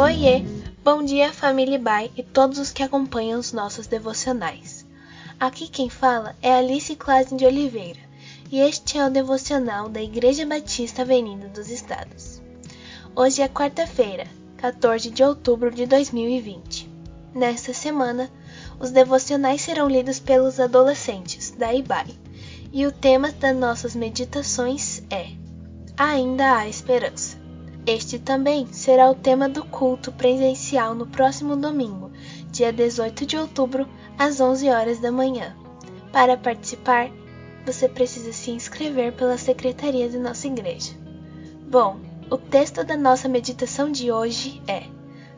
Oiê! Bom dia, família Bai e todos os que acompanham os nossos devocionais. Aqui quem fala é Alice Clasen de Oliveira e este é o devocional da Igreja Batista Avenida dos Estados. Hoje é quarta-feira, 14 de outubro de 2020. Nesta semana, os devocionais serão lidos pelos adolescentes da IBAI e o tema das nossas meditações é Ainda há esperança. Este também será o tema do culto presencial no próximo domingo, dia 18 de outubro, às 11 horas da manhã. Para participar, você precisa se inscrever pela secretaria de nossa igreja. Bom, o texto da nossa meditação de hoje é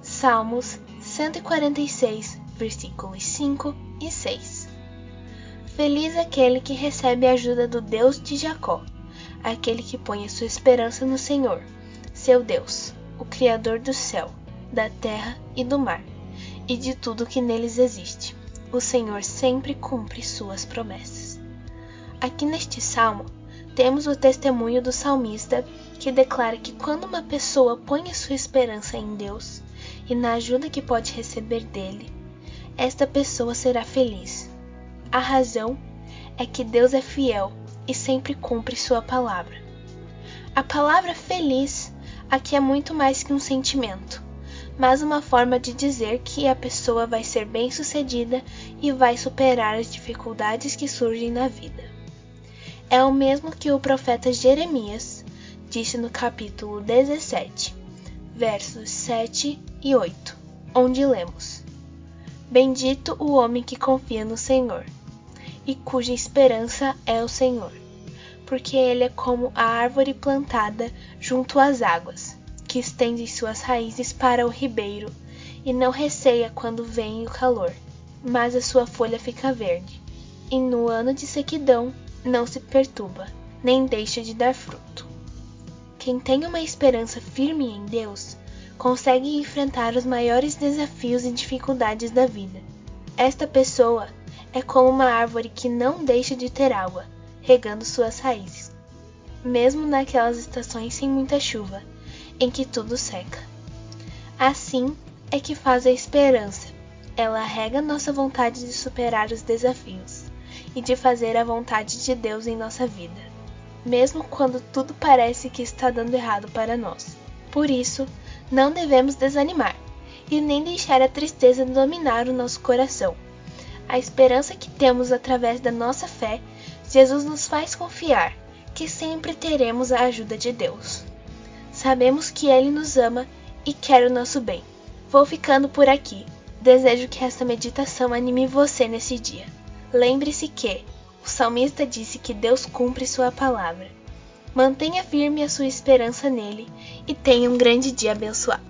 Salmos 146, versículos 5 e 6. Feliz aquele que recebe a ajuda do Deus de Jacó, aquele que põe a sua esperança no Senhor seu Deus, o Criador do céu, da terra e do mar, e de tudo que neles existe. O Senhor sempre cumpre suas promessas. Aqui neste salmo, temos o testemunho do salmista que declara que quando uma pessoa põe a sua esperança em Deus e na ajuda que pode receber dele, esta pessoa será feliz. A razão é que Deus é fiel e sempre cumpre sua palavra. A palavra feliz aqui é muito mais que um sentimento, mas uma forma de dizer que a pessoa vai ser bem-sucedida e vai superar as dificuldades que surgem na vida. É o mesmo que o profeta Jeremias disse no capítulo 17, versos 7 e 8, onde lemos: Bendito o homem que confia no Senhor e cuja esperança é o Senhor porque ele é como a árvore plantada junto às águas, que estende suas raízes para o ribeiro e não receia quando vem o calor, mas a sua folha fica verde. E no ano de sequidão não se perturba, nem deixa de dar fruto. Quem tem uma esperança firme em Deus consegue enfrentar os maiores desafios e dificuldades da vida. Esta pessoa é como uma árvore que não deixa de ter água regando suas raízes, mesmo naquelas estações sem muita chuva, em que tudo seca. Assim é que faz a esperança. Ela rega nossa vontade de superar os desafios e de fazer a vontade de Deus em nossa vida, mesmo quando tudo parece que está dando errado para nós. Por isso, não devemos desanimar e nem deixar a tristeza dominar o nosso coração. A esperança que temos através da nossa fé Jesus nos faz confiar que sempre teremos a ajuda de Deus. Sabemos que Ele nos ama e quer o nosso bem. Vou ficando por aqui. Desejo que esta meditação anime você nesse dia. Lembre-se que o salmista disse que Deus cumpre sua palavra. Mantenha firme a sua esperança nele e tenha um grande dia abençoado.